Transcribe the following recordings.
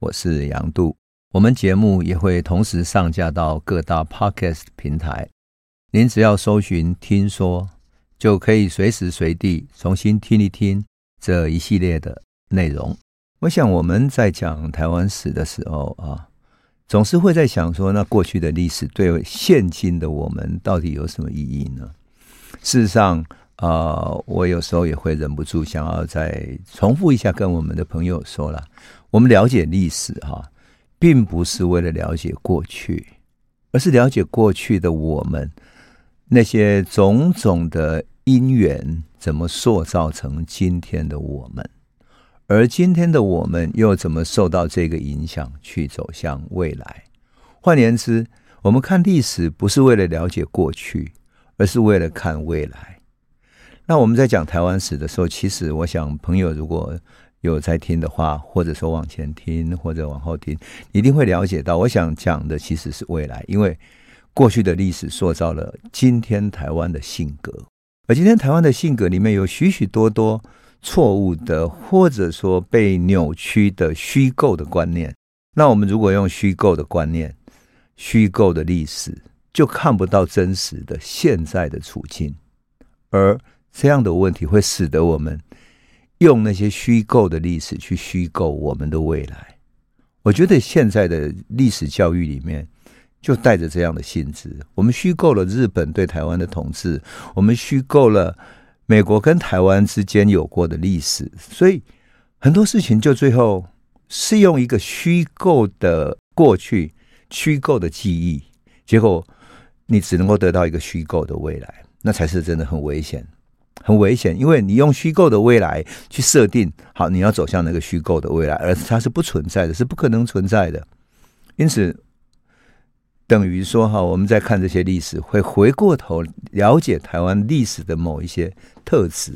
我是杨度。我们节目也会同时上架到各大 Podcast 平台，您只要搜寻“听说”，就可以随时随地重新听一听这一系列的内容。我想我们在讲台湾史的时候啊，总是会在想说，那过去的历史对现今的我们到底有什么意义呢？事实上，啊、我有时候也会忍不住想要再重复一下，跟我们的朋友说了，我们了解历史哈，并不是为了了解过去，而是了解过去的我们那些种种的因缘，怎么塑造成今天的我们，而今天的我们又怎么受到这个影响去走向未来。换言之，我们看历史不是为了了解过去，而是为了看未来。那我们在讲台湾史的时候，其实我想朋友如果有在听的话，或者说往前听或者往后听，一定会了解到，我想讲的其实是未来，因为过去的历史塑造了今天台湾的性格，而今天台湾的性格里面有许许多多错误的，或者说被扭曲的虚构的观念。那我们如果用虚构的观念、虚构的历史，就看不到真实的现在的处境，而这样的问题会使得我们用那些虚构的历史去虚构我们的未来。我觉得现在的历史教育里面就带着这样的性质。我们虚构了日本对台湾的统治，我们虚构了美国跟台湾之间有过的历史，所以很多事情就最后是用一个虚构的过去、虚构的记忆，结果你只能够得到一个虚构的未来，那才是真的很危险。很危险，因为你用虚构的未来去设定好，你要走向那个虚构的未来，而它是不存在的，是不可能存在的。因此，等于说哈，我们在看这些历史，会回过头了解台湾历史的某一些特质，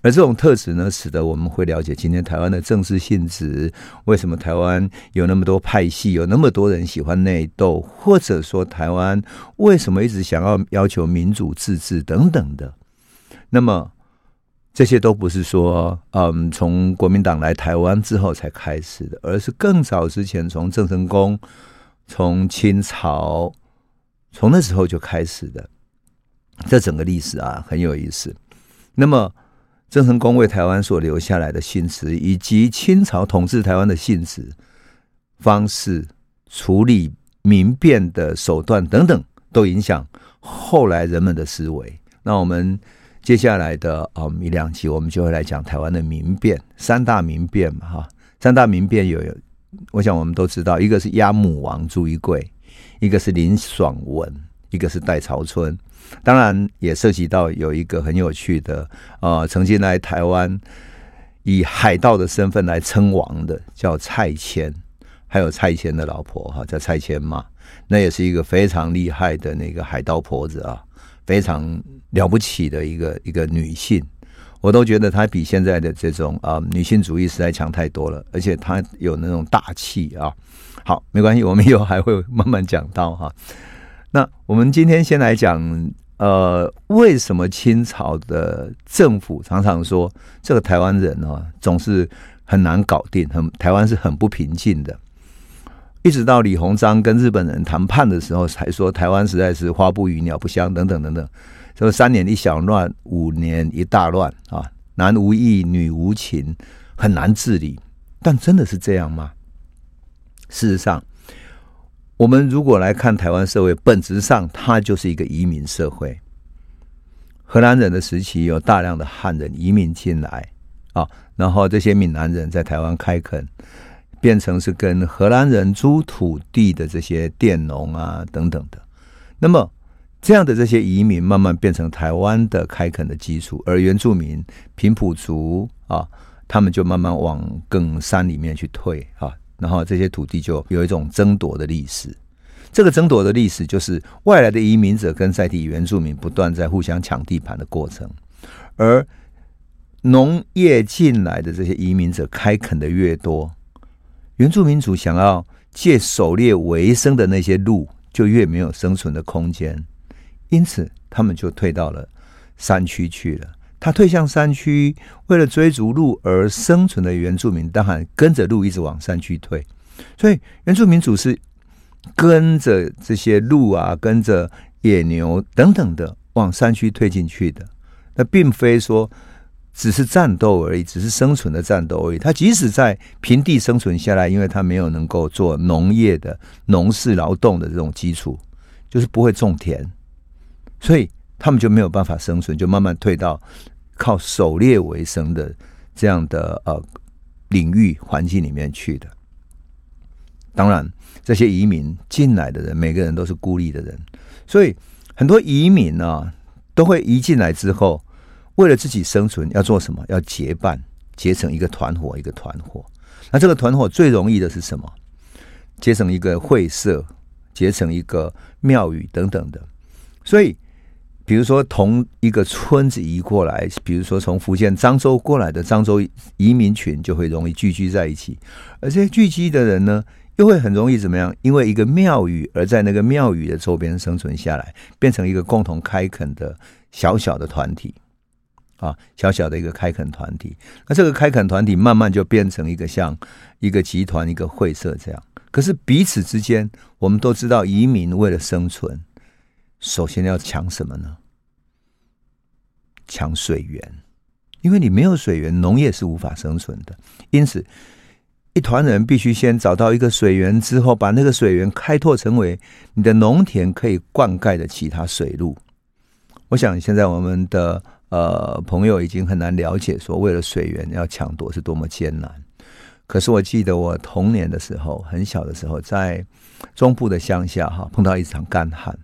而这种特质呢，使得我们会了解今天台湾的政治性质，为什么台湾有那么多派系，有那么多人喜欢内斗，或者说台湾为什么一直想要要求民主自治等等的。那么，这些都不是说，嗯，从国民党来台湾之后才开始的，而是更早之前，从郑成功，从清朝，从那时候就开始的。这整个历史啊，很有意思。那么，郑成功为台湾所留下来的信词，以及清朝统治台湾的信词方式、处理民变的手段等等，都影响后来人们的思维。那我们。接下来的啊一两集，我们就会来讲台湾的民变，三大民变嘛哈。三大民变有，我想我们都知道，一个是押母王朱一贵，一个是林爽文，一个是戴潮春。当然也涉及到有一个很有趣的啊，曾经来台湾以海盗的身份来称王的，叫蔡牵，还有蔡牵的老婆哈，叫蔡牵嘛，那也是一个非常厉害的那个海盗婆子啊。非常了不起的一个一个女性，我都觉得她比现在的这种啊、女性主义实在强太多了，而且她有那种大气啊。好，没关系，我们以后还会慢慢讲到哈。那我们今天先来讲，呃，为什么清朝的政府常常说这个台湾人啊总是很难搞定，很台湾是很不平静的。一直到李鸿章跟日本人谈判的时候，才说台湾实在是花不语鸟不香等等等等，说三年一小乱，五年一大乱啊，男无义，女无情，很难治理。但真的是这样吗？事实上，我们如果来看台湾社会，本质上它就是一个移民社会。荷兰人的时期有大量的汉人移民进来啊，然后这些闽南人在台湾开垦。变成是跟荷兰人租土地的这些佃农啊等等的，那么这样的这些移民慢慢变成台湾的开垦的基础，而原住民平埔族啊，他们就慢慢往更山里面去退啊，然后这些土地就有一种争夺的历史。这个争夺的历史就是外来的移民者跟在地原住民不断在互相抢地盘的过程，而农业进来的这些移民者开垦的越多。原住民族想要借狩猎为生的那些鹿，就越没有生存的空间，因此他们就退到了山区去了。他退向山区，为了追逐鹿而生存的原住民，当然跟着鹿一直往山区退。所以原住民族是跟着这些鹿啊，跟着野牛等等的往山区退进去的。那并非说只是战斗而已，只是生存的战斗而已。他即使在平地生存下来，因为他没有能够做农业的农事劳动的这种基础，就是不会种田，所以他们就没有办法生存，就慢慢退到靠狩猎为生的这样的呃领域环境里面去的。当然，这些移民进来的人，每个人都是孤立的人，所以很多移民呢、啊，都会移进来之后。为了自己生存，要做什么？要结伴，结成一个团伙，一个团伙。那这个团伙最容易的是什么？结成一个会社，结成一个庙宇等等的。所以，比如说同一个村子移过来，比如说从福建漳州过来的漳州移民群，就会容易聚居在一起。而这些聚集的人呢，又会很容易怎么样？因为一个庙宇而在那个庙宇的周边生存下来，变成一个共同开垦的小小的团体。啊，小小的一个开垦团体，那这个开垦团体慢慢就变成一个像一个集团、一个会社这样。可是彼此之间，我们都知道，移民为了生存，首先要抢什么呢？抢水源，因为你没有水源，农业是无法生存的。因此，一团人必须先找到一个水源，之后把那个水源开拓成为你的农田可以灌溉的其他水路。我想现在我们的。呃，朋友已经很难了解，说为了水源要抢夺是多么艰难。可是我记得我童年的时候，很小的时候，在中部的乡下哈，碰到一场干旱。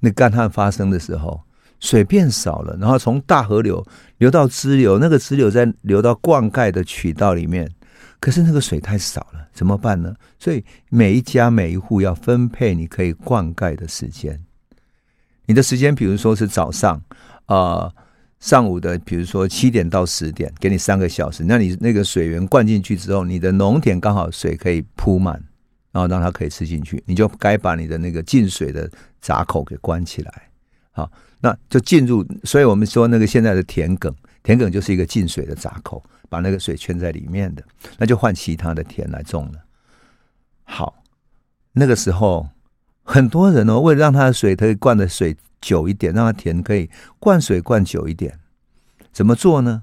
那干旱发生的时候，水变少了，然后从大河流流到支流，那个支流再流到灌溉的渠道里面，可是那个水太少了，怎么办呢？所以每一家每一户要分配你可以灌溉的时间。你的时间，比如说是早上啊。上午的，比如说七点到十点，给你三个小时。那你那个水源灌进去之后，你的农田刚好水可以铺满，然后让它可以吃进去，你就该把你的那个进水的闸口给关起来。好，那就进入。所以我们说那个现在的田埂，田埂就是一个进水的闸口，把那个水圈在里面的，那就换其他的田来种了。好，那个时候很多人哦，为了让它的水可以灌的水。久一点，让它田可以灌水灌久一点，怎么做呢？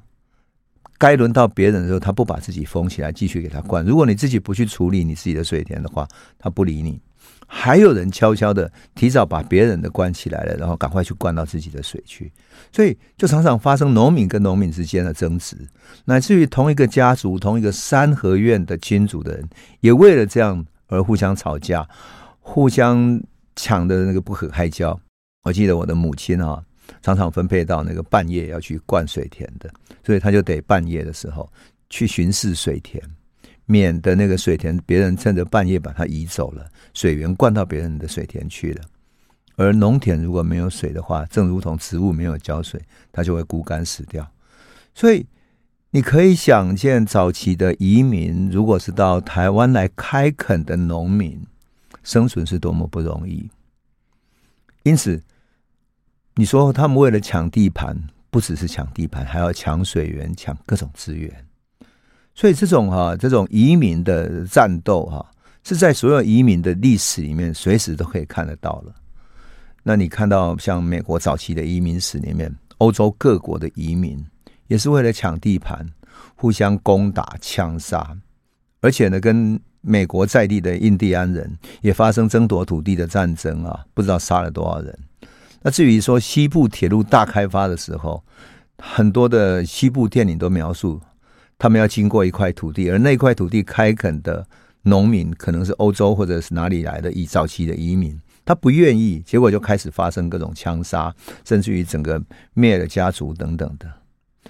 该轮到别人的时候，他不把自己封起来，继续给他灌。如果你自己不去处理你自己的水田的话，他不理你。还有人悄悄的提早把别人的灌起来了，然后赶快去灌到自己的水去。所以就常常发生农民跟农民之间的争执，乃至于同一个家族、同一个三合院的亲族的人，也为了这样而互相吵架，互相抢的那个不可开交。我记得我的母亲啊，常常分配到那个半夜要去灌水田的，所以他就得半夜的时候去巡视水田，免得那个水田别人趁着半夜把它移走了，水源灌到别人的水田去了。而农田如果没有水的话，正如同植物没有浇水，它就会枯干死掉。所以你可以想见，早期的移民如果是到台湾来开垦的农民，生存是多么不容易。因此。你说他们为了抢地盘，不只是抢地盘，还要抢水源、抢各种资源。所以这种哈、这种移民的战斗哈、是在所有移民的历史里面随时都可以看得到了。那你看到像美国早期的移民史里面，欧洲各国的移民也是为了抢地盘，互相攻打、枪杀，而且呢，跟美国在地的印第安人也发生争夺土地的战争啊，不知道杀了多少人。那至于说西部铁路大开发的时候，很多的西部电影都描述，他们要经过一块土地，而那块土地开垦的农民可能是欧洲或者是哪里来的以早期的移民，他不愿意，结果就开始发生各种枪杀，甚至于整个灭了家族等等的，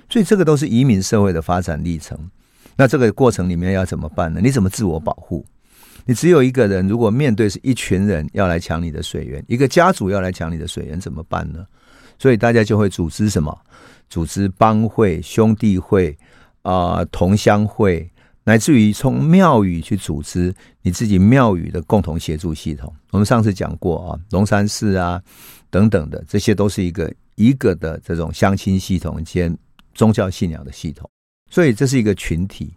所以这个都是移民社会的发展历程。那这个过程里面要怎么办呢？你怎么自我保护？你只有一个人，如果面对是一群人要来抢你的水源，一个家族要来抢你的水源，怎么办呢？所以大家就会组织什么？组织帮会、兄弟会啊、同乡会，乃至于从庙宇去组织你自己庙宇的共同协助系统。我们上次讲过啊，龙山寺啊等等的，这些都是一个一个的这种乡亲系统兼宗教信仰的系统。所以这是一个群体。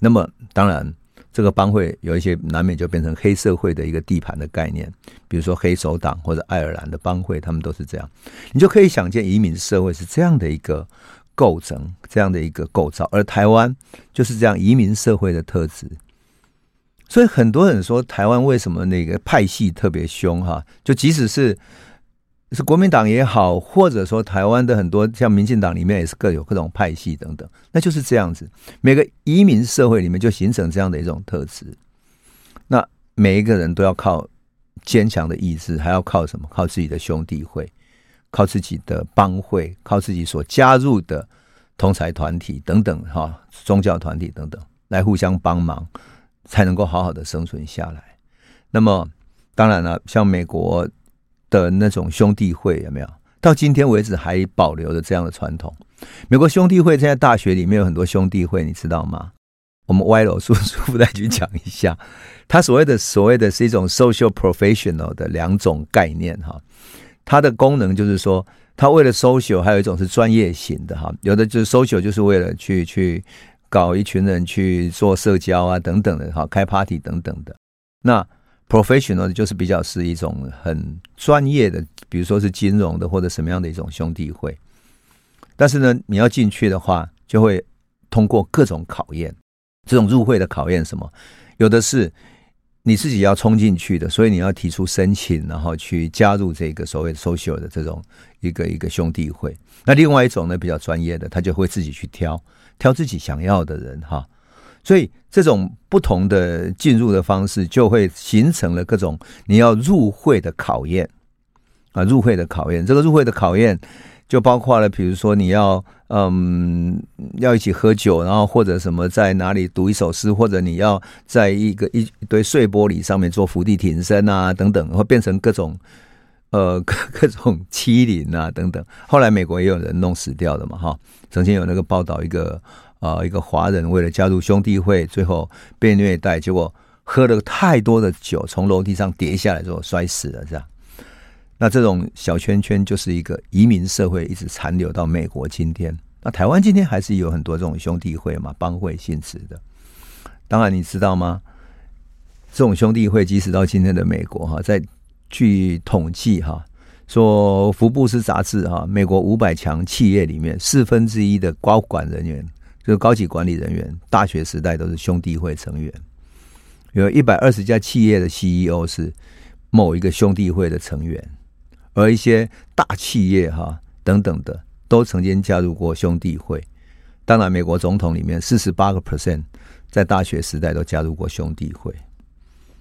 那么当然。这个帮会有一些难免就变成黑社会的一个地盘的概念，比如说黑手党或者爱尔兰的帮会，他们都是这样。你就可以想见，移民社会是这样的一个构成，这样的一个构造，而台湾就是这样移民社会的特质。所以很多人说台湾为什么那个派系特别凶哈？就即使是是国民党也好，或者说台湾的很多像民进党里面也是各有各种派系等等，那就是这样子。每个移民社会里面就形成这样的一种特质。那每一个人都要靠坚强的意志，还要靠什么？靠自己的兄弟会，靠自己的帮会，靠自己所加入的同侪团体等等哈，宗教团体等等来互相帮忙。才能够好好的生存下来。那么，当然了，像美国的那种兄弟会有没有？到今天为止还保留着这样的传统。美国兄弟会现在大学里面有很多兄弟会，你知道吗？我们歪楼叔叔再去讲一下。他所谓的所谓的是一种 social professional 的两种概念哈。它的功能就是说，它为了 social，还有一种是专业型的哈。有的就是 social，就是为了去去。搞一群人去做社交啊，等等的哈，开 party 等等的。那 professional 就是比较是一种很专业的，比如说是金融的或者什么样的一种兄弟会。但是呢，你要进去的话，就会通过各种考验。这种入会的考验什么？有的是你自己要冲进去的，所以你要提出申请，然后去加入这个所谓 social 的这种一个一个兄弟会。那另外一种呢，比较专业的，他就会自己去挑。挑自己想要的人哈，所以这种不同的进入的方式，就会形成了各种你要入会的考验啊，入会的考验。这个入会的考验就包括了，比如说你要嗯要一起喝酒，然后或者什么在哪里读一首诗，或者你要在一个一堆碎玻璃上面做伏地挺身啊等等，会变成各种呃 各各种欺凌啊等等。后来美国也有人弄死掉的嘛哈。曾经有那个报道，一个啊、一个华人为了加入兄弟会，最后被虐待，结果喝了太多的酒，从楼梯上跌下来之后摔死了，这样。那这种小圈圈就是一个移民社会，一直残留到美国今天。那台湾今天还是有很多这种兄弟会嘛，帮会性质的。当然，你知道吗？这种兄弟会，即使到今天的美国哈，在据统计哈。说福布斯杂志哈，美国五百强企业里面四分之一的高管人员，就高级管理人员，大学时代都是兄弟会成员。有一百二十家企业的 CEO 是某一个兄弟会的成员，而一些大企业哈等等的都曾经加入过兄弟会。当然，美国总统里面四十八个 percent 在大学时代都加入过兄弟会。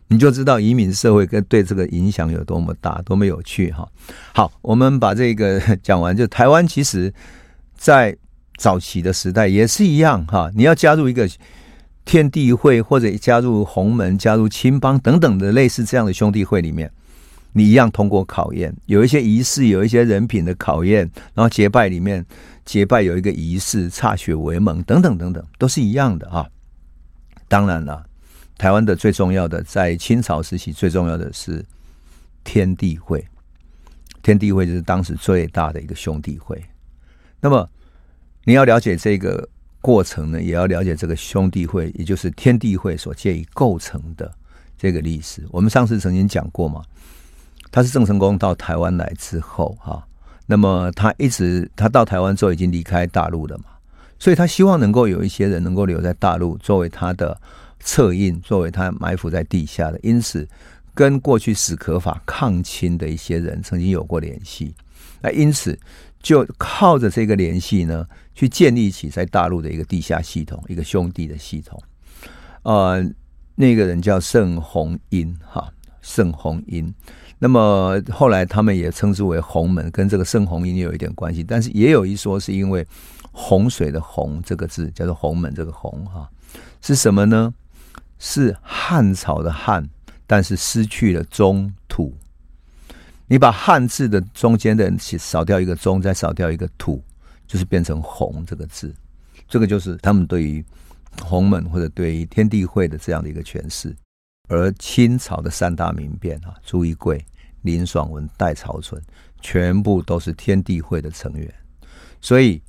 你就知道移民社会跟对这个影响有多么大，多么有趣哈。好，我们把这个讲完。就台湾其实，在早期的时代也是一样哈。你要加入一个天地会，或者加入洪门、加入青帮等等的类似这样的兄弟会里面，你一样通过考验，有一些仪式，有一些人品的考验，然后结拜里面结拜有一个仪式，歃血为盟等等等等，都是一样的哈。当然了。台湾的最重要的，在清朝时期最重要的是天地会，天地会就是当时最大的一个兄弟会。那么你要了解这个过程呢，也要了解这个兄弟会，也就是天地会所借以构成的这个历史。我们上次曾经讲过嘛，他是郑成功到台湾来之后哈，那么他一直他到台湾之后已经离开大陆了嘛，所以他希望能够有一些人能够留在大陆作为他的。策应作为他埋伏在地下的，因此跟过去史可法抗清的一些人曾经有过联系，那因此就靠着这个联系呢，去建立起在大陆的一个地下系统，一个兄弟的系统。呃，那个人叫盛弘殷哈，盛弘殷。那么后来他们也称之为洪门，跟这个盛弘殷有一点关系，但是也有一说是因为洪水的洪这个字叫做洪门，这个洪哈是什么呢？是汉朝的汉，但是失去了中土。你把汉字的中间的少掉一个中，再少掉一个土，就是变成红这个字。这个就是他们对于洪门或者对于天地会的这样的一个诠释。而清朝的三大民变啊，朱一贵、林爽文、戴潮春，全部都是天地会的成员。所以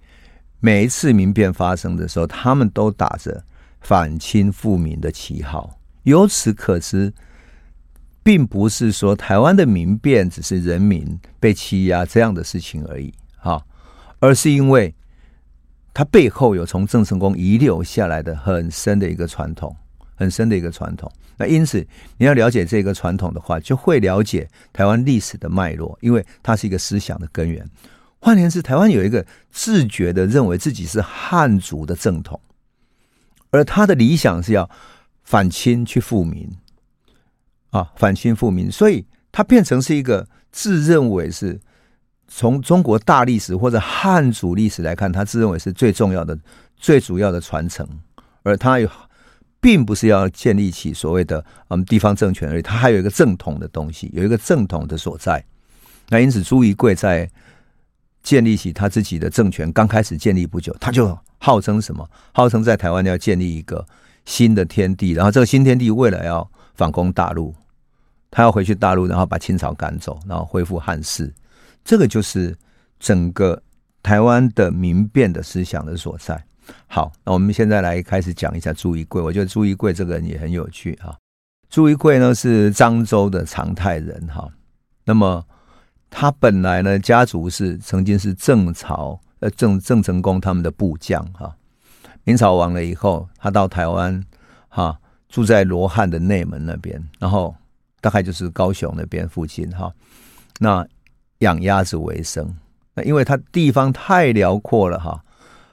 每一次民变发生的时候，他们都打着。反清复明的旗号。由此可知，并不是说台湾的民变只是人民被欺压这样的事情而已，哈，而是因为它背后有从郑成功遗留下来的很深的一个传统，很深的一个传统。那因此，你要了解这个传统的话，就会了解台湾历史的脉络，因为它是一个思想的根源。换言之，台湾有一个自觉的认为自己是汉族的正统，而他的理想是要反清去复明，啊，反清复明，所以他变成是一个自认为是从中国大历史或者汉族历史来看，他自认为是最重要的、最主要的传承，而他有。并不是要建立起所谓的嗯地方政权而已，它还有一个正统的东西，有一个正统的所在。那因此，朱一贵在建立起他自己的政权刚开始建立不久，他就号称什么？号称在台湾要建立一个新的天地，然后这个新天地未来要反攻大陆，他要回去大陆，然后把清朝赶走，然后恢复汉室。这个就是整个台湾的民变的思想的所在。好，那我们现在来开始讲一下朱一贵。我觉得朱一贵这个人也很有趣啊。朱一贵呢是漳州的长泰人哈。那么他本来呢家族是曾经是郑朝呃郑郑成功他们的部将哈。明朝亡了以后，他到台湾哈住在罗汉的内门那边，然后大概就是高雄那边附近哈。那养鸭子为生，那因为他地方太辽阔了哈。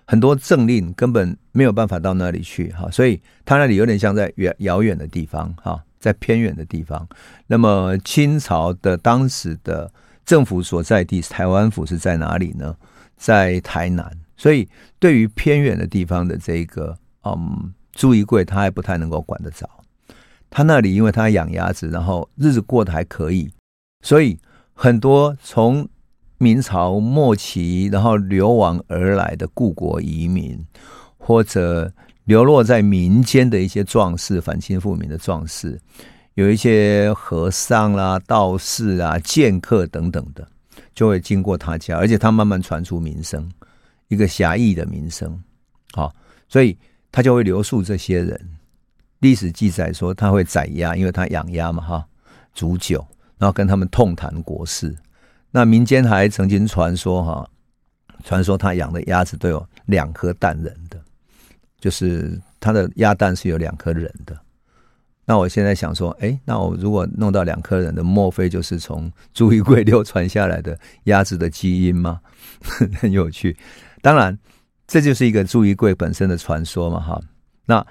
很多政令根本没有办法到那里去哈，所以他那里有点像在远遥远的地方哈，在偏远的地方。那么清朝的当时的政府所在地台湾府是在哪里呢？在台南。所以对于偏远的地方的这个嗯朱一贵，他还不太能够管得着。他那里因为他养鸭子，然后日子过得还可以，所以很多从明朝末期，然后流亡而来的故国移民，或者流落在民间的一些壮士，反清复明的壮士，有一些和尚啦、道士啊、剑客等等的，就会经过他家，而且他慢慢传出名声，一个侠义的名声，好，所以他就会留宿这些人。历史记载说他会宰鸭，因为他养鸭嘛，哈，煮酒，然后跟他们痛谈国事。那民间还曾经传说哈，传说他养的鸭子都有两颗蛋人的，就是他的鸭蛋是有两颗人的。那我现在想说，哎，那我如果弄到两颗人的，莫非就是从朱一贵流传下来的鸭子的基因吗？很有趣。当然，这就是一个朱一贵本身的传说嘛，哈。那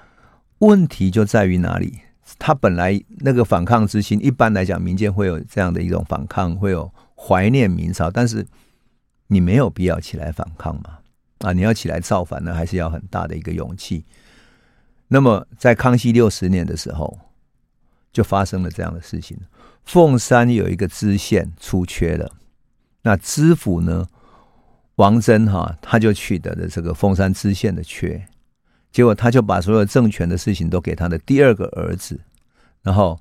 问题就在于哪里？他本来那个反抗之心，一般来讲，民间会有这样的一种反抗，会有。怀念明朝，但是你没有必要起来反抗嘛？啊，你要起来造反呢，还是要很大的一个勇气。那么，在康熙六十年的时候，就发生了这样的事情：凤山有一个知县出缺了，那知府呢，王真哈，他就取得了这个凤山知县的缺，结果他就把所有政权的事情都给他的第二个儿子，然后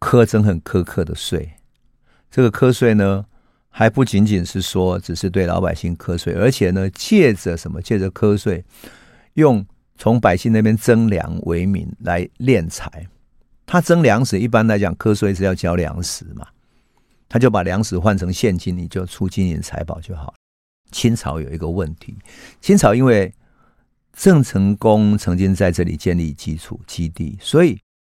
苛征很苛刻的税。这个苛税呢，还不仅仅是说只是对老百姓苛税，而且呢，借着什么？借着苛税，用从百姓那边征粮为名来敛财。他征粮食，一般来讲，课税是要交粮食嘛，他就把粮食换成现金，你就出金银财宝就好。清朝有一个问题，清朝因为郑成功曾经在这里建立基础基地，所以。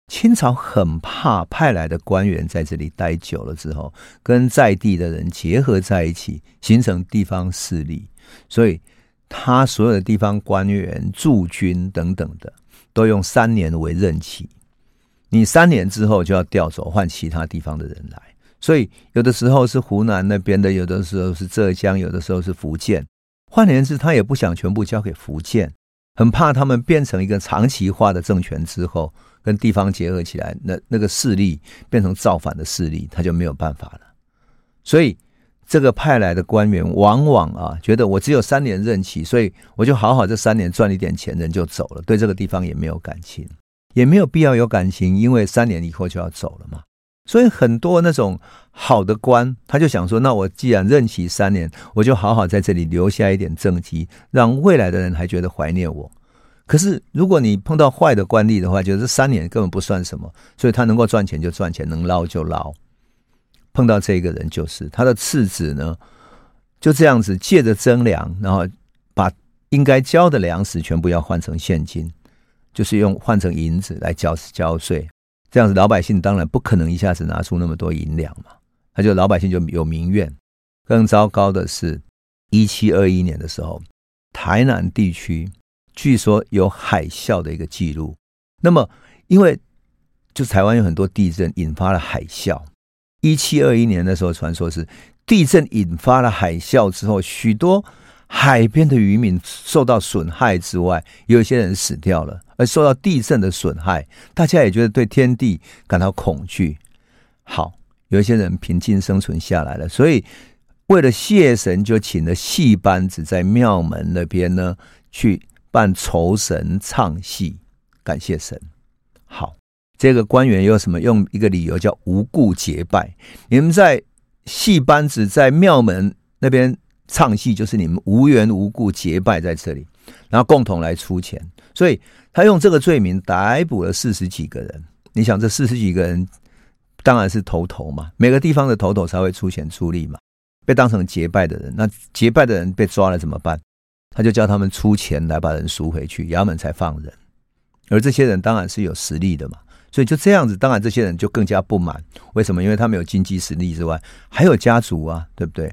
清朝很怕派来的官员在这里待久了之后，跟在地的人结合在一起，形成地方势力，所以他所有的地方官员驻军等等的，都用三年为任期。你三年之后就要调走，换其他地方的人来。所以有的时候是湖南那边的，有的时候是浙江，有的时候是福建。换言之，他也不想全部交给福建，很怕他们变成一个长期化的政权之后。跟地方结合起来，那那个势力变成造反的势力，他就没有办法了。所以，这个派来的官员往往啊，觉得我只有三年任期，所以我就好好这三年赚一点钱，人就走了，对这个地方也没有感情，也没有必要有感情，因为三年以后就要走了嘛。所以，很多那种好的官，他就想说，那我既然任期三年，我就好好在这里留下一点政绩，让未来的人还觉得怀念我。可是如果你碰到坏的官吏的话，就是三年根本不算什么，所以他能够赚钱就赚钱，能捞就捞。碰到这个人就是他的次子呢，就这样子借着征粮，然后把应该交的粮食全部要换成现金，就是用换成银子来交交税。这样子老百姓当然不可能一下子拿出那么多银两嘛，他就老百姓就有民怨。更糟糕的是，一七二一年的时候，台南地区据说有海啸的一个记录。那么因为就台湾有很多地震引发了海啸。一七二一年的时候，传说是地震引发了海啸之后，许多海边的渔民受到损害之外，有一些人死掉了，而受到地震的损害，大家也觉得对天地感到恐惧。好，有一些人平静生存下来了，所以为了谢神，就请了戏班子在庙门那边呢去办酬神唱戏，感谢神。好。这个官员有什么用？一个理由叫无故结拜。你们在戏班子在庙门那边唱戏，就是你们无缘无故结拜在这里，然后共同来出钱。所以他用这个罪名逮捕了四十几个人。你想，这四十几个人当然是头头嘛，每个地方的头头才会出钱出力嘛。被当成结拜的人，那结拜的人被抓了怎么办？他就叫他们出钱来把人赎回去，衙门才放人。而这些人当然是有实力的嘛。所以就这样子，当然这些人就更加不满。为什么？因为他们有经济实力之外，还有家族啊，对不对？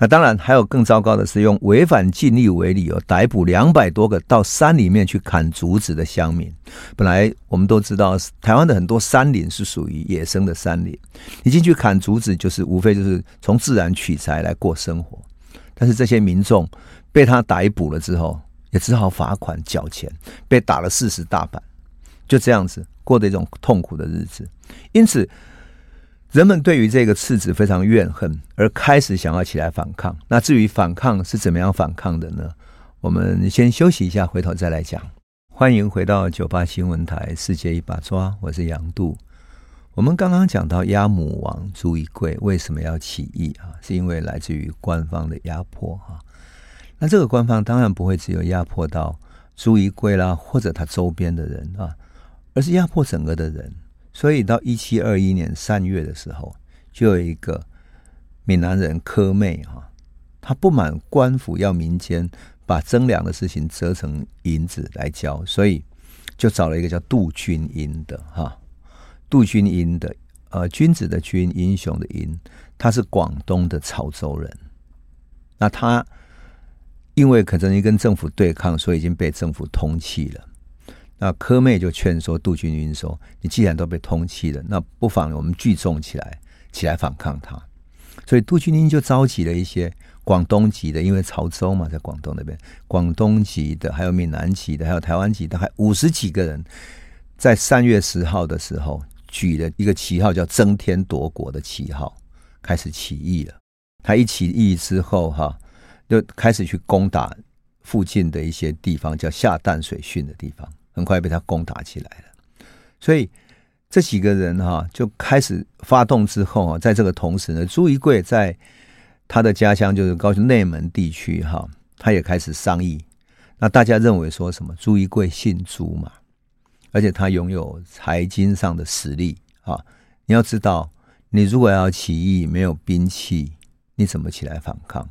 那当然还有更糟糕的是，用违反禁令为理由逮捕两百多个到山里面去砍竹子的乡民。本来我们都知道，台湾的很多山林是属于野生的山林，你进去砍竹子，就是无非就是从自然取材来过生活。但是这些民众被他逮捕了之后，也只好罚款缴钱，被打了四十大板，就这样子。过的一种痛苦的日子，因此人们对于这个次子非常怨恨，而开始想要起来反抗。那至于反抗是怎么样反抗的呢？我们先休息一下，回头再来讲。欢迎回到九八新闻台《世界一把抓》，我是杨度。我们刚刚讲到鸭母王朱一贵为什么要起义啊？是因为来自于官方的压迫哈。那这个官方当然不会只有压迫到朱一贵啦，或者他周边的人啊。而是压迫整个的人，所以到一七二一年三月的时候，就有一个闽南人柯妹哈，他不满官府要民间把征粮的事情折成银子来交，所以就找了一个叫杜君英的哈，杜君英的呃君子的君，英雄的英，他是广东的潮州人，那他因为可曾经跟政府对抗，所以已经被政府通缉了。那柯妹就劝说杜君英说：“你既然都被通缉了，那不妨我们聚众起来，起来反抗他。”所以杜君英就召集了一些广东籍的，因为潮州嘛，在广东那边，广东籍的，还有闽南籍的，还有台湾籍的，还五十几个人，在三月十号的时候举了一个旗号，叫“争天夺国”的旗号，开始起义了。他一起义之后，哈，就开始去攻打附近的一些地方，叫下淡水圳的地方。很快被他攻打起来了，所以这几个人哈就开始发动之后啊，在这个同时呢，朱一贵在他的家乡就是高雄内门地区哈，他也开始商议。那大家认为说什么？朱一贵姓朱嘛，而且他拥有财经上的实力啊。你要知道，你如果要起义，没有兵器，你怎么起来反抗？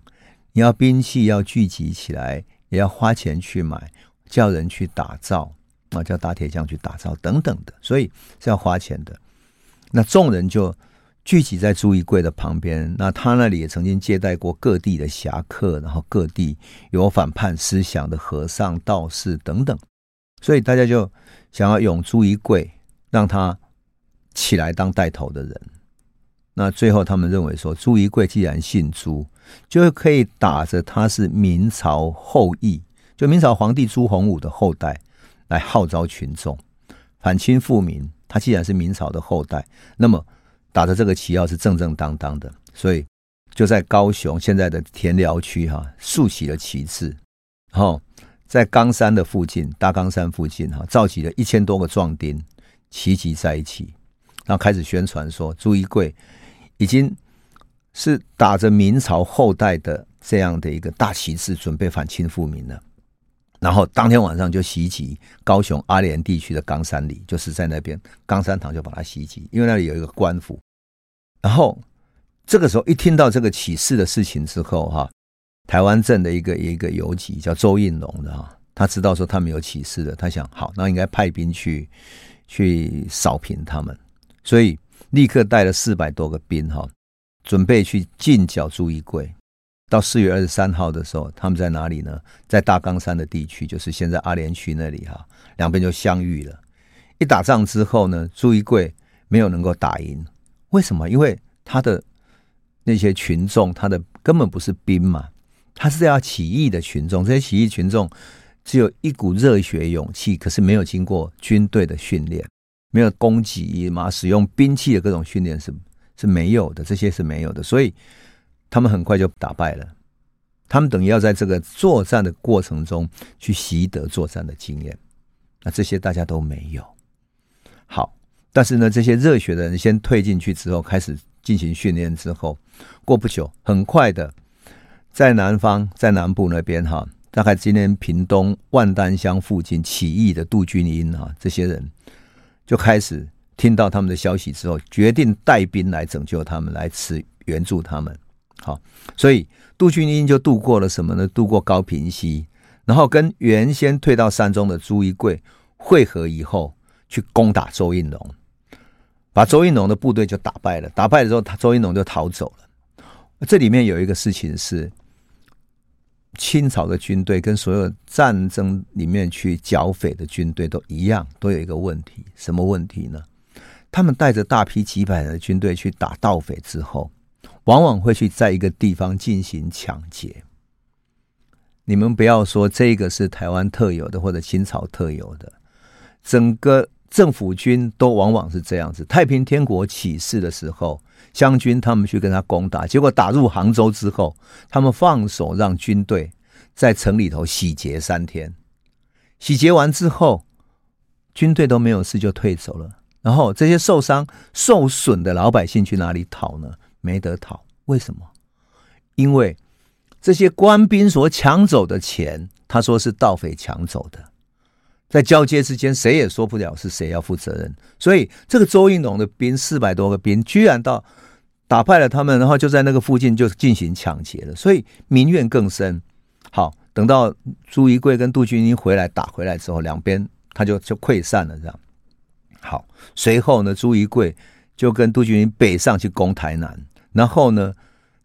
你要兵器要聚集起来，也要花钱去买，叫人去打造。啊，叫打铁匠去打造等等的，所以是要花钱的。那众人就聚集在朱一贵的旁边，那他那里也曾经接待过各地的侠客，然后各地有反叛思想的和尚、道士等等，所以大家就想要用朱一贵，让他起来当带头的人。那最后他们认为说，朱一贵既然姓朱，就可以打着他是明朝后裔，就明朝皇帝朱洪武的后代。来号召群众反清复明。他既然是明朝的后代，那么打着这个旗号是正正当当的，所以就在高雄现在的田寮区哈竖起了旗帜，然后在冈山的附近大冈山附近哈召集了一千多个壮丁齐集在一起，然后开始宣传说朱一贵已经是打着明朝后代的这样的一个大旗帜，准备反清复明了。然后当天晚上就袭击高雄阿莲地区的冈山里，就是在那边冈山堂就把它袭击，因为那里有一个官府。然后这个时候一听到这个起事的事情之后，哈，台湾镇的一个一个游击叫周应龙的哈，他知道说他们有起事的，他想好，那应该派兵去去扫平他们，所以立刻带了四百多个兵哈，准备去进剿朱一贵。到四月二十三号的时候，他们在哪里呢？在大冈山的地区，就是现在阿联区那里哈，两边就相遇了。一打仗之后呢，朱一贵没有能够打赢，为什么？因为他的那些群众，他的根本不是兵嘛，他是要起义的群众。这些起义群众只有一股热血勇气，可是没有经过军队的训练，没有攻击嘛，使用兵器的各种训练是是没有的，这些是没有的，所以。他们很快就打败了，他们等于要在这个作战的过程中去习得作战的经验，那这些大家都没有。好，但是呢，这些热血的人先退进去之后，开始进行训练之后，过不久，很快的，在南方，在南部那边哈，大概今天屏东万丹乡附近起义的杜君英啊，这些人就开始听到他们的消息之后，决定带兵来拯救他们，来支援助他们。好，所以杜俊英就渡过了什么呢？渡过高平溪，然后跟原先退到山中的朱一贵会合以后，去攻打周应龙，把周应龙的部队就打败了。打败了之后，他周应龙就逃走了。这里面有一个事情是，清朝的军队跟所有战争里面去剿匪的军队都一样，都有一个问题，什么问题呢？他们带着大批几百人的军队去打盗匪之后。往往会去在一个地方进行抢劫。你们不要说这个是台湾特有的或者清朝特有的，整个政府军都往往是这样子。太平天国起事的时候，湘军他们去跟他攻打，结果打入杭州之后，他们放手让军队在城里头洗劫三天，洗劫完之后，军队都没有事就退走了。然后这些受伤受损的老百姓去哪里讨呢？没得讨，为什么？因为这些官兵所抢走的钱，他说是盗匪抢走的，在交接之间，谁也说不了是谁要负责任。所以，这个周应龙的兵四百多个兵，居然到打败了他们，然后就在那个附近就进行抢劫了，所以民怨更深。好，等到朱一贵跟杜君英回来打回来之后，两边他就就溃散了，这样。好，随后呢，朱一贵就跟杜君英北上去攻台南。然后呢，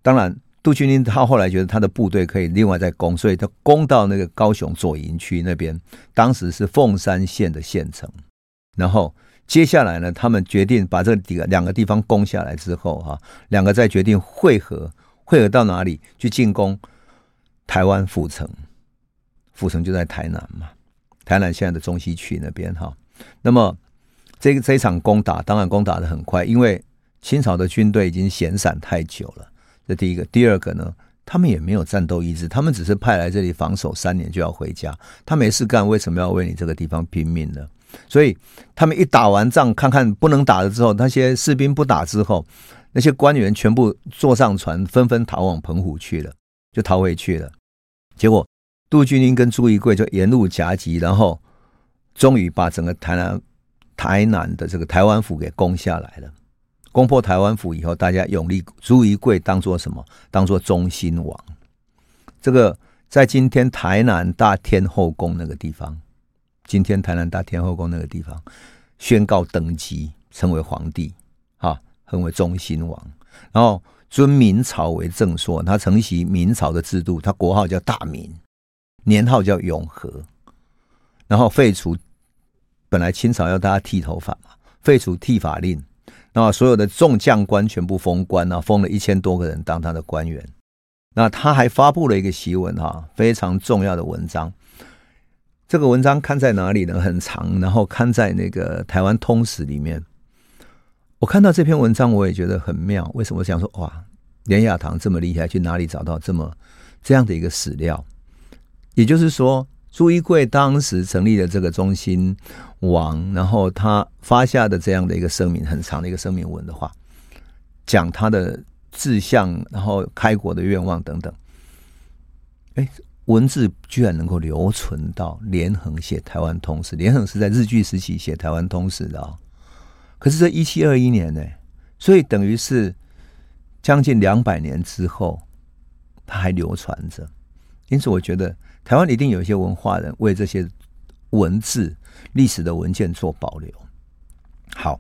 当然，杜君英他后来觉得他的部队可以另外再攻，所以他攻到那个高雄左营区那边，当时是凤山县的县城。然后接下来呢，他们决定把这几个两个地方攻下来之后，哈，两个再决定会合，会合到哪里去进攻台湾府城？府城就在台南嘛，台南现在的中西区那边哈。那么这个这一场攻打，当然攻打的很快，因为。清朝的军队已经闲散太久了，这第一个。第二个呢，他们也没有战斗意志，他们只是派来这里防守三年就要回家。他没事干，为什么要为你这个地方拼命呢？所以他们一打完仗，看看不能打了之后，那些士兵不打之后，那些官员全部坐上船，纷纷逃往澎湖去了，就逃回去了。结果杜君英跟朱一贵就沿路夹击，然后终于把整个台南台南的这个台湾府给攻下来了。攻破台湾府以后，大家永立朱一贵当做什么？当做忠心王。这个在今天台南大天后宫那个地方，今天台南大天后宫那个地方宣告登基，成为皇帝，哈，成为忠心王。然后尊明朝为正朔，他承袭明朝的制度，他国号叫大明，年号叫永和。然后废除本来清朝要大家剃头发嘛，废除剃法令。那所有的众将官全部封官啊，封了一千多个人当他的官员。那他还发布了一个檄文哈，非常重要的文章。这个文章刊在哪里呢？很长，然后刊在那个台湾通史里面。我看到这篇文章，我也觉得很妙。为什么想说哇，连雅堂这么厉害，去哪里找到这么这样的一个史料？也就是说。朱一贵当时成立了这个中心王，然后他发下的这样的一个声明，很长的一个声明文的话，讲他的志向，然后开国的愿望等等。哎，文字居然能够留存到连横写《台湾通史》，连横是在日据时期写《台湾通史》的啊。可是这一七二一年呢，所以等于是将近两百年之后，它还流传着。因此，我觉得台湾一定有一些文化人为这些文字、历史的文件做保留。好，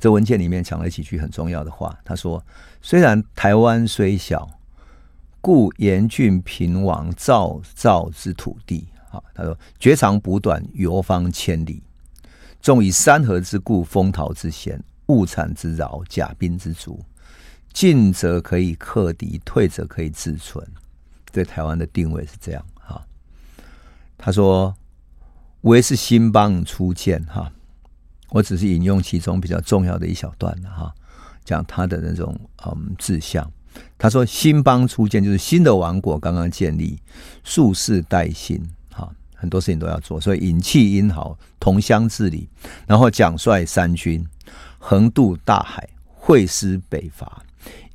这文件里面讲了几句很重要的话。他说：“虽然台湾虽小。”故严峻平王造造之土地，啊，他说：“绝长补短，游方千里。纵以山河之固，风陶之险，物产之饶，甲兵之足，进则可以克敌，退则可以自存。”对台湾的定位是这样。他说：“唯是新邦初建。”哈，我只是引用其中比较重要的一小段了。哈，讲他的那种嗯志向。他说：“新邦初建，就是新的王国刚刚建立，数事待兴，哈，很多事情都要做，所以引气英豪，同乡治理，然后奖率三军，横渡大海，会师北伐，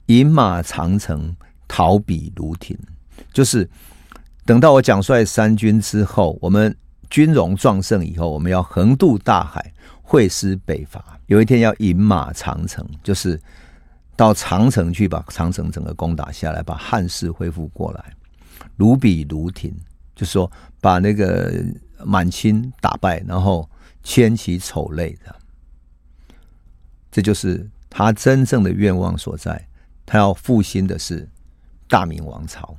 饮马长城，逃彼卢亭。就是等到我奖率三军之后，我们军容壮盛以后，我们要横渡大海，会师北伐，有一天要引马长城，就是。”到长城去，把长城整个攻打下来，把汉室恢复过来。如彼卢亭，就是说把那个满清打败，然后牵起丑类的，这就是他真正的愿望所在。他要复兴的是大明王朝，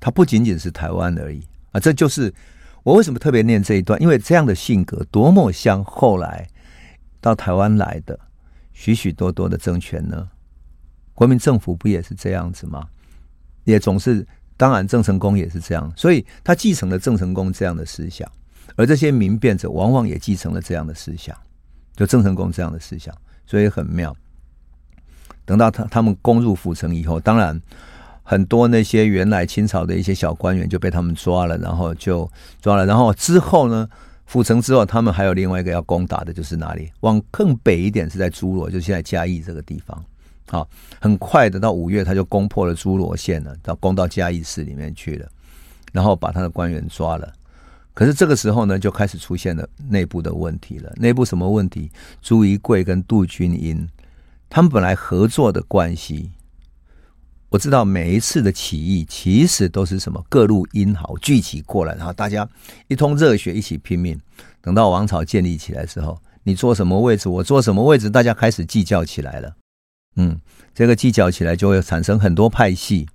他不仅仅是台湾而已啊！这就是我为什么特别念这一段，因为这样的性格多么像后来到台湾来的许许多多的政权呢？国民政府不也是这样子吗？也总是，当然郑成功也是这样，所以他继承了郑成功这样的思想，而这些民变者往往也继承了这样的思想，就郑成功这样的思想，所以很妙。等到他他们攻入府城以后，当然很多那些原来清朝的一些小官员就被他们抓了，然后就抓了，然后之后呢，府城之后，他们还有另外一个要攻打的，就是哪里？往更北一点是在诸罗，就现在嘉义这个地方。好，很快的到五月，他就攻破了诸罗县了，到攻到嘉义市里面去了，然后把他的官员抓了。可是这个时候呢，就开始出现了内部的问题了。内部什么问题？朱一贵跟杜君英，他们本来合作的关系，我知道每一次的起义其实都是什么？各路英豪聚集过来，然后大家一通热血，一起拼命。等到王朝建立起来之后，你坐什么位置，我坐什么位置，大家开始计较起来了。嗯，这个计较起来就会产生很多派系。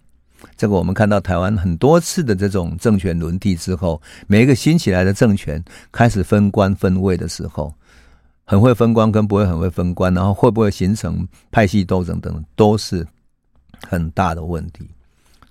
这个我们看到台湾很多次的这种政权轮替之后，每一个新起来的政权开始分官分位的时候，很会分官跟不会很会分官，然后会不会形成派系斗争等，都是很大的问题。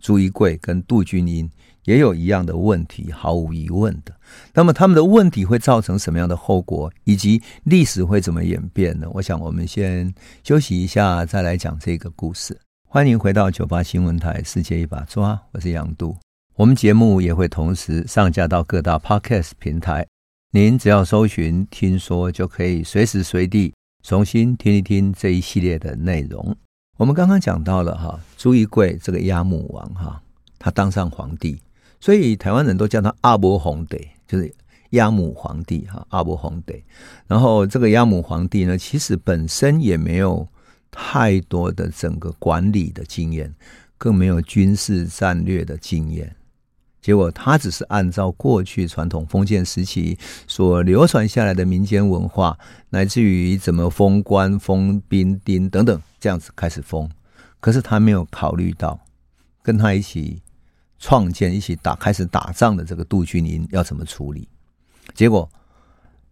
朱一贵跟杜君英。也有一样的问题，毫无疑问的。那么他们的问题会造成什么样的后果，以及历史会怎么演变呢？我想我们先休息一下，再来讲这个故事。欢迎回到九八新闻台《世界一把抓》，我是杨渡。我们节目也会同时上架到各大 Podcast 平台，您只要搜寻“听说”，就可以随时随地重新听一听这一系列的内容。我们刚刚讲到了哈，朱一贵这个鸭母王哈，他当上皇帝。所以台湾人都叫他阿伯皇帝，就是鸭母皇帝哈，阿伯皇帝。然后这个鸭母皇帝呢，其实本身也没有太多的整个管理的经验，更没有军事战略的经验。结果他只是按照过去传统封建时期所流传下来的民间文化，乃至于怎么封官、封兵丁等等这样子开始封。可是他没有考虑到跟他一起。创建一起打开始打仗的这个杜君英要怎么处理？结果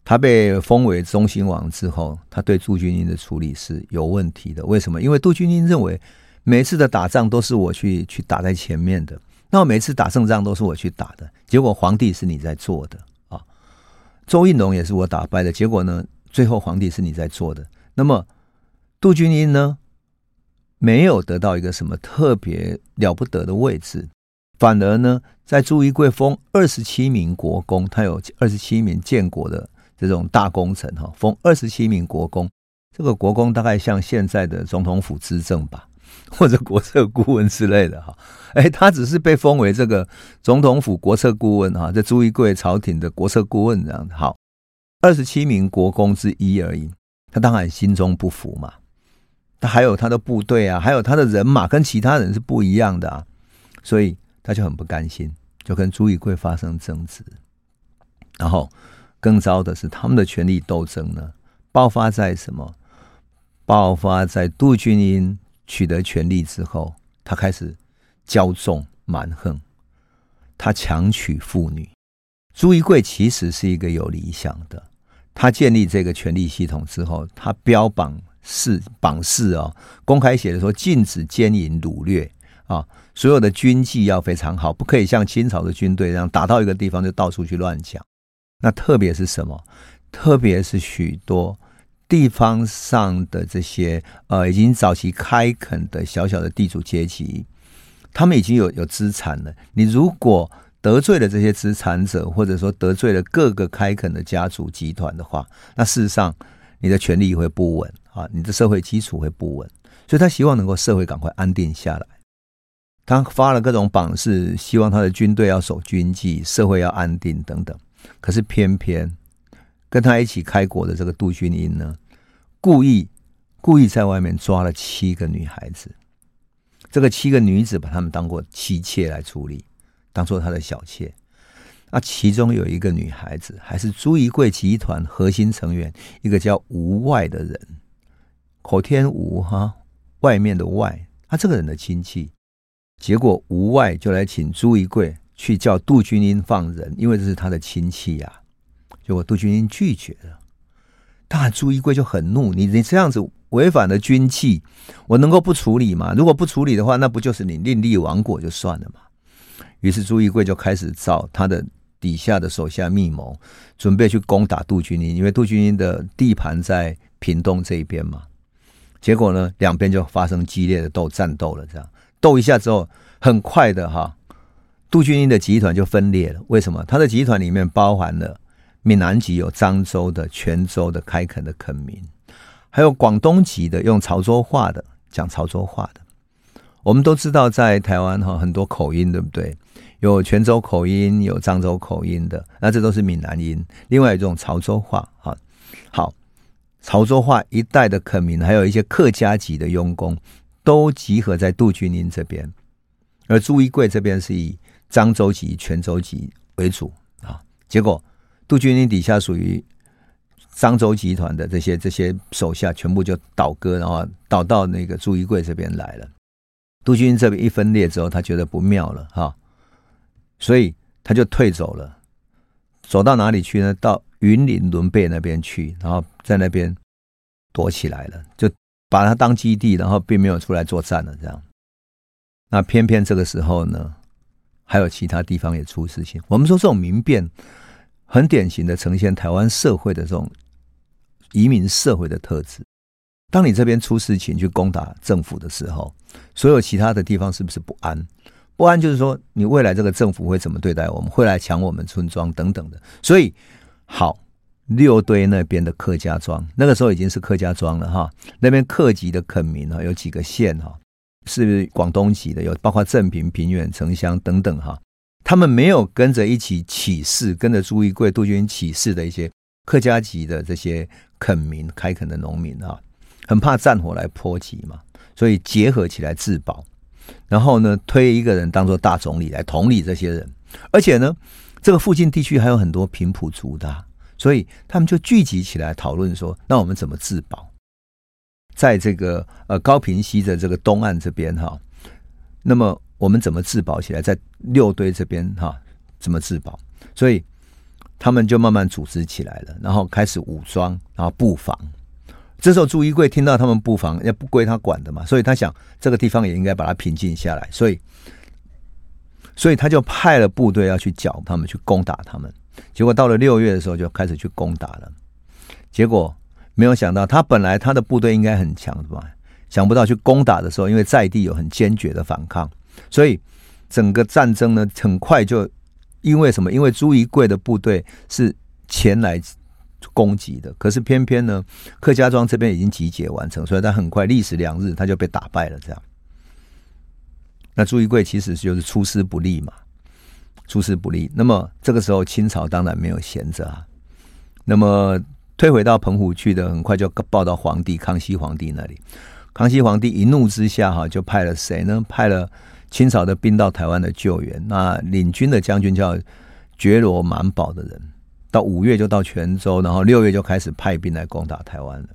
他被封为中兴王之后，他对杜君英的处理是有问题的。为什么？因为杜君英认为每次的打仗都是我去去打在前面的，那我每次打胜仗都是我去打的，结果皇帝是你在做的啊。周应龙也是我打败的，结果呢，最后皇帝是你在做的。那么杜君英呢，没有得到一个什么特别了不得的位置。反而呢，在朱一贵封二十七名国公，他有二十七名建国的这种大功臣哈，封二十七名国公。这个国公大概像现在的总统府资政吧。或者国策顾问之类的哈。哎，他只是被封为这个总统府国策顾问哈，这朱一贵朝廷的国策顾问这样好，二十七名国公之一而已。他当然心中不服嘛，他还有他的部队啊，还有他的人马跟其他人是不一样的啊，所以他就很不甘心，就跟朱一贵发生争执。然后更糟的是，他们的权力斗争呢，爆发在什么？爆发在杜君英取得权力之后，他开始。骄纵蛮横，他强娶妇女。朱一贵其实是一个有理想的，他建立这个权力系统之后，他标榜是榜示啊，公开写的说禁止奸淫掳掠啊，所有的军纪要非常好，不可以像清朝的军队这样打到一个地方就到处去乱讲。那特别是什么？特别是许多地方上的这些呃，已经早期开垦的小小的地主阶级。他们已经有有资产了。你如果得罪了这些资产者，或者说得罪了各个开垦的家族集团的话，那事实上你的权力会不稳啊，你的社会基础会不稳。所以他希望能够社会赶快安定下来。他发了各种榜示，希望他的军队要守军纪，社会要安定等等。可是偏偏跟他一起开国的这个杜君英呢，故意故意在外面抓了七个女孩子。这个七个女子把他们当过妻妾来处理，当做他的小妾。那其中有一个女孩子，还是朱一贵集团核心成员，一个叫吴外的人，口天吴哈，外面的外，他这个人的亲戚。结果吴外就来请朱一贵去叫杜君英放人，因为这是他的亲戚呀、啊。结果杜君英拒绝了，当然朱一贵就很怒，你你这样子。违反了军纪，我能够不处理吗？如果不处理的话，那不就是你另立王国就算了吗？于是朱一贵就开始找他的底下的手下密谋，准备去攻打杜君英，因为杜君英的地盘在屏东这一边嘛。结果呢，两边就发生激烈的斗战斗了。这样斗一下之后，很快的哈，杜君英的集团就分裂了。为什么？他的集团里面包含了闽南籍有漳州的、泉州的开垦的垦民。还有广东籍的用潮州话的，讲潮州话的，我们都知道在台湾哈很多口音，对不对？有泉州口音，有漳州口音的，那这都是闽南音。另外一种潮州话哈，好，潮州话一带的垦民，还有一些客家籍的佣工，都集合在杜君英这边，而朱一贵这边是以漳州籍、泉州籍为主啊。结果杜君英底下属于。漳州集团的这些这些手下全部就倒戈，然后倒到那个朱一贵这边来了。杜君英这边一分裂之后，他觉得不妙了哈，所以他就退走了。走到哪里去呢？到云林仑背那边去，然后在那边躲起来了，就把他当基地，然后并没有出来作战了。这样，那偏偏这个时候呢，还有其他地方也出事情。我们说这种民变，很典型的呈现台湾社会的这种。移民社会的特质，当你这边出事情去攻打政府的时候，所有其他的地方是不是不安？不安就是说，你未来这个政府会怎么对待我们？会来抢我们村庄等等的。所以，好，六堆那边的客家庄，那个时候已经是客家庄了哈。那边客籍的垦民哈，有几个县哈，是广东籍的，有包括正平、平远、城乡等等哈。他们没有跟着一起起事，跟着朱一贵、杜君起事的一些客家籍的这些。垦民开垦的农民啊，很怕战火来波及嘛，所以结合起来自保。然后呢，推一个人当做大总理来统领这些人。而且呢，这个附近地区还有很多平埔族的，所以他们就聚集起来讨论说：那我们怎么自保？在这个呃高屏溪的这个东岸这边哈，那么我们怎么自保起来？在六堆这边哈，怎么自保？所以。他们就慢慢组织起来了，然后开始武装，然后布防。这时候朱一贵听到他们布防，也不归他管的嘛，所以他想这个地方也应该把它平静下来，所以，所以他就派了部队要去剿他们，去攻打他们。结果到了六月的时候，就开始去攻打了。结果没有想到，他本来他的部队应该很强的嘛，想不到去攻打的时候，因为在地有很坚决的反抗，所以整个战争呢，很快就。因为什么？因为朱一贵的部队是前来攻击的，可是偏偏呢，客家庄这边已经集结完成，所以他很快历时两日他就被打败了。这样，那朱一贵其实就是出师不利嘛，出师不利。那么这个时候清朝当然没有闲着啊。那么退回到澎湖去的，很快就报到皇帝康熙皇帝那里。康熙皇帝一怒之下，哈，就派了谁呢？派了清朝的兵到台湾的救援。那领军的将军叫觉罗满保的人，到五月就到泉州，然后六月就开始派兵来攻打台湾了。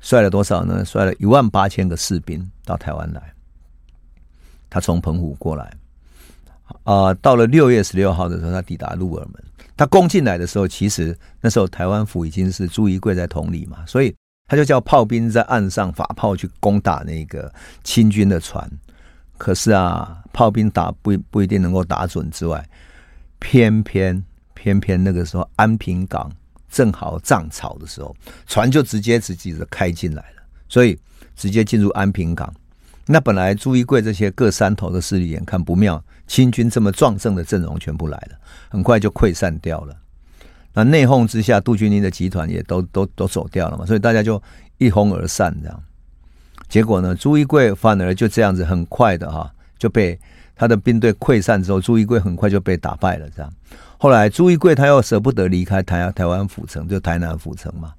率了多少呢？率了一万八千个士兵到台湾来。他从澎湖过来，啊、到了六月十六号的时候，他抵达鹿耳门。他攻进来的时候，其实那时候台湾府已经是朱一贵在统领嘛，所以他就叫炮兵在岸上发炮去攻打那个清军的船。可是啊，炮兵打不不一定能够打准之外，偏偏偏偏那个时候安平港正好涨潮的时候，船就直接直接的开进来了，所以直接进入安平港。那本来朱一贵这些各山头的势力眼看不妙，清军这么壮盛的阵容全部来了，很快就溃散掉了。那内讧之下，杜君英的集团也都都都走掉了嘛，所以大家就一哄而散这样。结果呢，朱一贵反而就这样子很快的哈就被他的兵队溃散之后，朱一贵很快就被打败了这样。后来朱一贵他又舍不得离开台台湾府城，就台南府城嘛，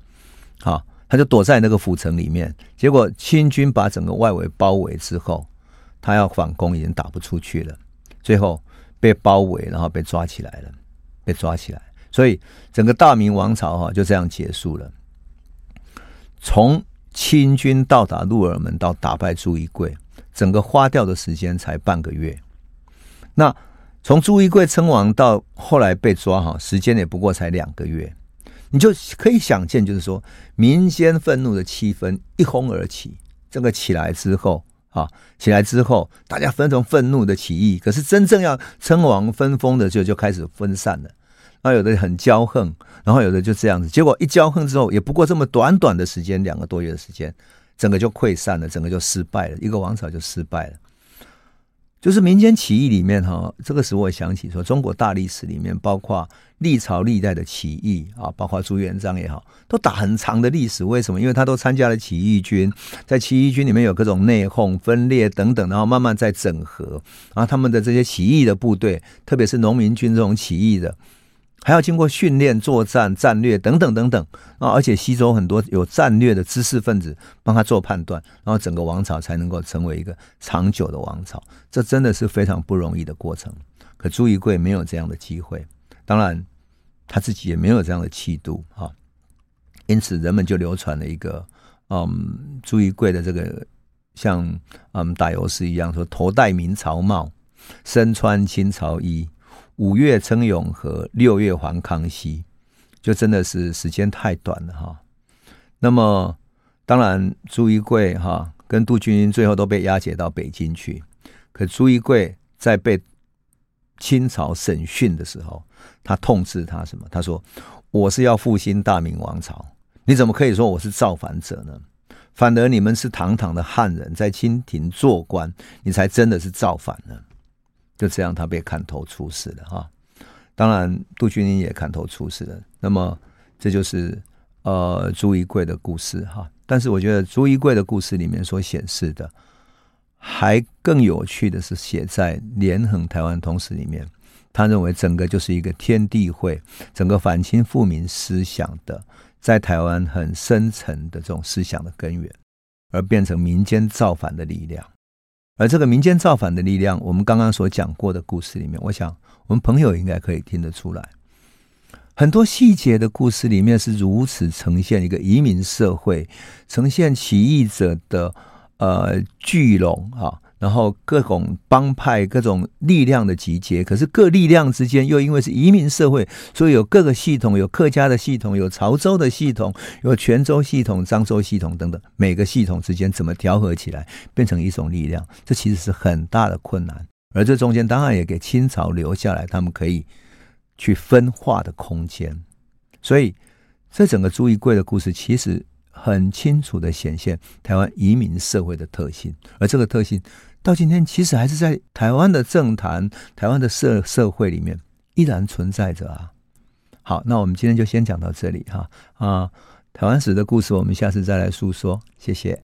好。他就躲在那个府城里面，结果清军把整个外围包围之后，他要反攻已经打不出去了，最后被包围，然后被抓起来了，被抓起来，所以整个大明王朝哈就这样结束了。从清军到达鹿耳门到打败朱一贵，整个花掉的时间才半个月。那从朱一贵称王到后来被抓哈，时间也不过才两个月。你就可以想见，就是说，民间愤怒的气氛一哄而起。这个起来之后，啊，起来之后，大家分成愤怒的起义。可是真正要称王分封的，就就开始分散了。那有的很骄横，然后有的就这样子。结果一骄横之后，也不过这么短短的时间，两个多月的时间，整个就溃散了，整个就失败了，一个王朝就失败了。就是民间起义里面哈，这个时候我想起说，中国大历史里面包括历朝历代的起义啊，包括朱元璋也好，都打很长的历史。为什么？因为他都参加了起义军，在起义军里面有各种内讧、分裂等等，然后慢慢在整合，然后他们的这些起义的部队，特别是农民军这种起义的。还要经过训练、作战、战略等等等等啊，而且吸收很多有战略的知识分子帮他做判断，然后整个王朝才能够成为一个长久的王朝。这真的是非常不容易的过程。可朱一贵没有这样的机会，当然他自己也没有这样的气度啊。因此，人们就流传了一个嗯，朱一贵的这个像嗯打油诗一样，说头戴明朝帽，身穿清朝衣。五月称永和，六月还康熙，就真的是时间太短了哈。那么，当然朱一贵哈跟杜君英最后都被押解到北京去。可朱一贵在被清朝审讯的时候，他痛斥他什么？他说：“我是要复兴大明王朝，你怎么可以说我是造反者呢？反而你们是堂堂的汉人，在清廷做官，你才真的是造反呢。”就这样，他被砍头处死了哈。当然，杜君英也砍头处死了。那么，这就是呃朱一贵的故事哈。但是，我觉得朱一贵的故事里面所显示的，还更有趣的是写在《连横台湾通史》里面。他认为整个就是一个天地会，整个反清复明思想的，在台湾很深层的这种思想的根源，而变成民间造反的力量。而这个民间造反的力量，我们刚刚所讲过的故事里面，我想我们朋友应该可以听得出来，很多细节的故事里面是如此呈现一个移民社会，呈现起义者的呃聚拢啊。然后各种帮派、各种力量的集结，可是各力量之间又因为是移民社会，所以有各个系统，有客家的系统，有潮州的系统，有泉州系统、漳州系统等等，每个系统之间怎么调和起来，变成一种力量，这其实是很大的困难。而这中间当然也给清朝留下来他们可以去分化的空间。所以，这整个朱一贵的故事其实很清楚地显现台湾移民社会的特性，而这个特性。到今天，其实还是在台湾的政坛、台湾的社社会里面依然存在着啊。好，那我们今天就先讲到这里哈啊，台湾史的故事，我们下次再来诉说。谢谢。